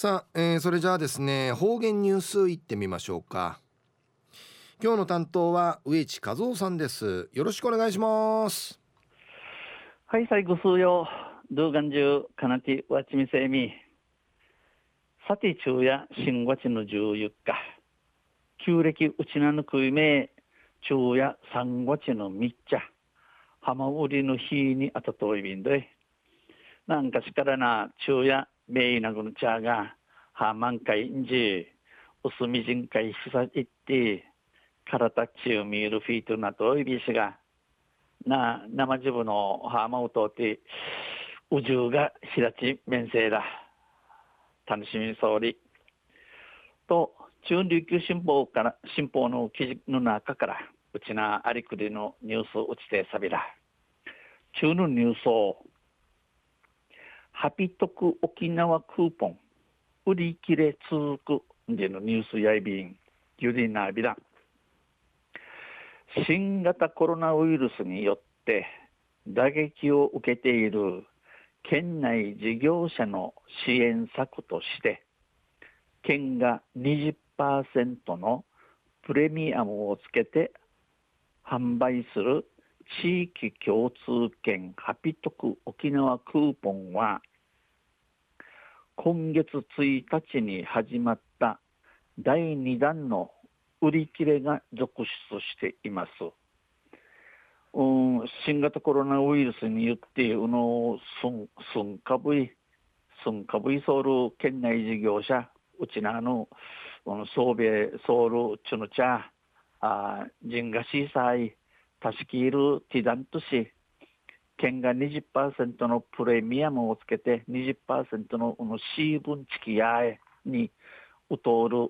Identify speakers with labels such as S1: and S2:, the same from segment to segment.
S1: さあ、えー、それじゃあですね方言ニュースいってみましょうか。今日の担当は植地和夫さんです。よろしくお願いします。
S2: はい最後数曜動画中かなてわちみせみ。さて昼夜新月の14日。旧暦うちなぬくいめ昼夜三月のみっちゃ浜売りの日にあたといびんで。なんかしからな昼夜めいなぐの茶がはまんかいんじうすみじんかいしさいってからたちを見るフィートなといびしがな生自分のはまうとって宇宙がひらち面せだ。楽しみそうり。と中琉球新報から新報の記事の中からうちなありくりのニュースうちてさびら中のニュースをハピトク沖縄クーポン売り切れ続くでのニュースやいびんゆりなびら新型コロナウイルスによって打撃を受けている県内事業者の支援策として県が20%のプレミアムをつけて販売する地域共通券ハピトク沖縄クーポンは今月1日に始まった第2弾の売り切れが続出しています。うん、新型コロナウイルスによって、うの、すん、すんかぶい、すんかぶいソウル県内事業者、うちなの、ソーベソウルチュヌチャ、あジンガシーサイ、タシキールティダントシ、県が20%のプレミアムをつけて20%のこのシーブンチキヤエにうとおる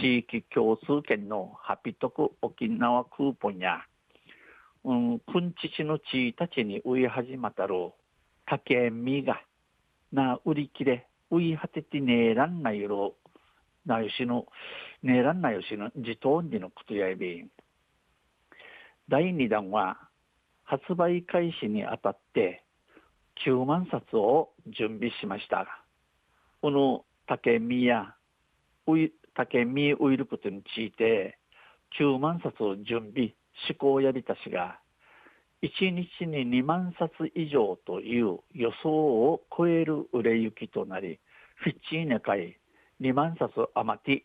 S2: 地域共通券のハピトク沖縄クーポンや、うん、くんちちのちいたちに植え始またる竹みがな売り切れ植い果ててねえらんないろなよしのねえらんなよしの自動にのことやいび第2弾は発売開始にあたって9万冊を準備しました。がこの竹みや竹見ウイルことについて9万冊を準備思考やりたしが1日に2万冊以上という予想を超える売れ行きとなりフィッチーネ会2万冊余って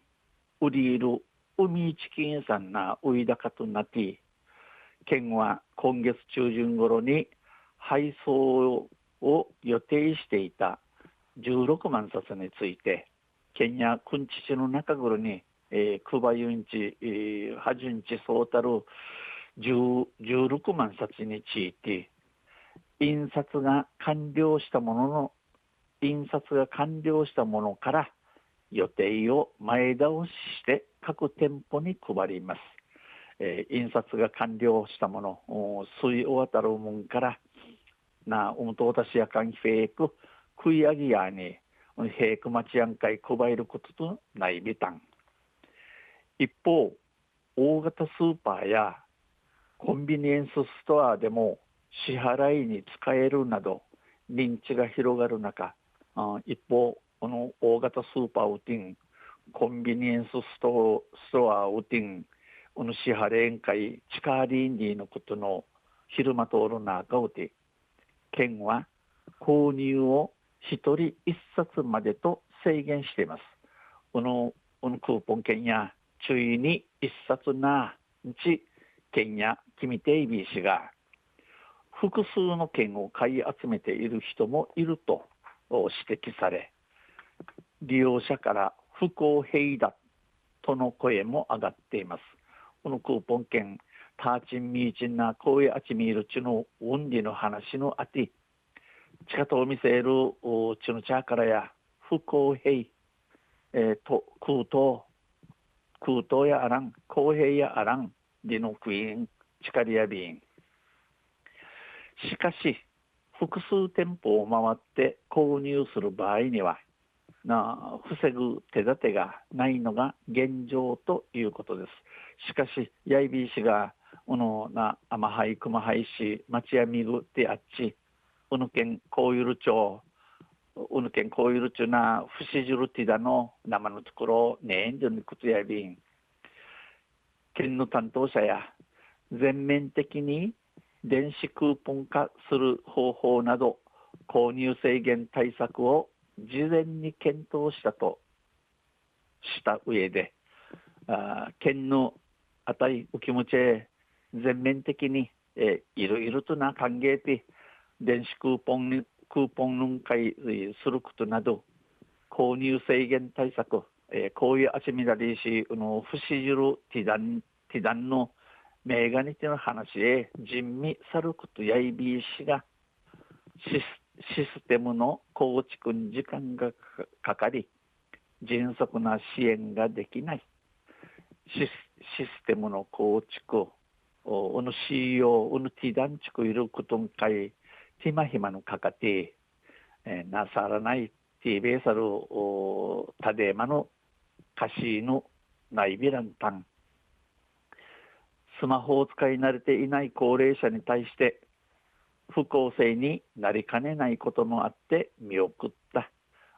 S2: 売り入る海チキンさんな売い高となって県は今月中旬頃に配送を予定していた16万冊について県やくんち市の中頃に、えー、クバユンチ、えー、ハジュンチソータル16万冊について印刷が完了したものの印刷が完了したものから予定を前倒しして各店舗に配ります。えー、印刷が完了したもの、水を渡るもんから、な、おむとおたしやかんフェイク、食い上げやに、平区町案会配ることとないびたん。一方、大型スーパーやコンビニエンスストアでも支払いに使えるなど認知が広がる中、一方、この大型スーパーウティン、コンビニエンスストストアウティン、この支払い会、チカーリンディのことの昼間通る中をて、県は購入を1人1冊までと制限しています。このこのクーポン券や注意に1冊なうち券や君テイビー氏が複数の券を買い集めている人もいると指摘され利用者から不公平だとの声も上がっています。このクーポン券ターチンミーチンなこういうあちみいるちの運理の話のあて近とを見せるちの茶からや不公平、えー、と空洞空洞やあらん公平やあらんでのクイーン力やビーン。しかし複数店舗を回って購入する場合にはな防ぐ手立てがないのが現状ということです。しかし、やいびいしが、このな、甘はい、熊はいし、町やみぐってあっち、うぬ県、こうゆる町、うぬけんこういるちゅな不死じるティダの生のところねんじゅにくつやびん県の担当者や全面的に電子クーポン化する方法など購入制限対策を事前に検討したとした上であ県の値お気持ちへ全面的に、えいろいろとな歓迎で電子クーポンクーポン分解することなど購入制限対策、えー、こういうあちみだりしの不死じるティダンティダンのメーガニティの話へ人味さることやいびいしがシスシステムの構築に時間がかかり迅速な支援ができない。システムの構築おの CEO うぬティダンチクいることんかいティマヒマのかかて、えー、なさらないティーベーサルおタデマの歌詞のないびらんたんスマホを使い慣れていない高齢者に対して不公正になりかねないこともあって見送った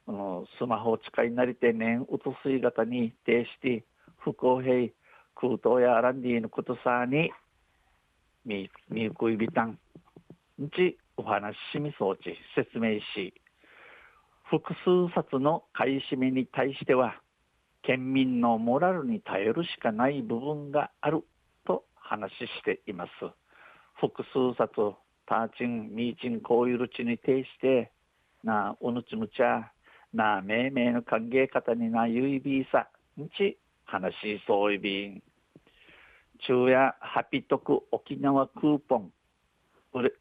S2: あのスマホを使い慣れて年うつすい型に呈して不公平空洞やアランディのことさにみみゆくいびたんんちお話しみ装置説明し複数冊の買い占めに対しては県民のモラルに頼るしかない部分があると話しています。複数冊ターチン、ミーチン、こういうるちに呈してなおぬちむちゃな命名の歓迎方になゆいびいさんち話しそういびん。昼夜ハピトク沖縄クーポン。売れ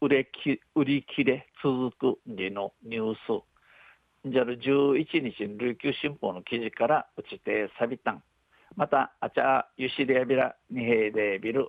S2: 売れき売り切れ続くでのニュース。じゃる11日琉球新報の記事から打ちてさびたん。またあちゃゆしでやびらにへいでびる。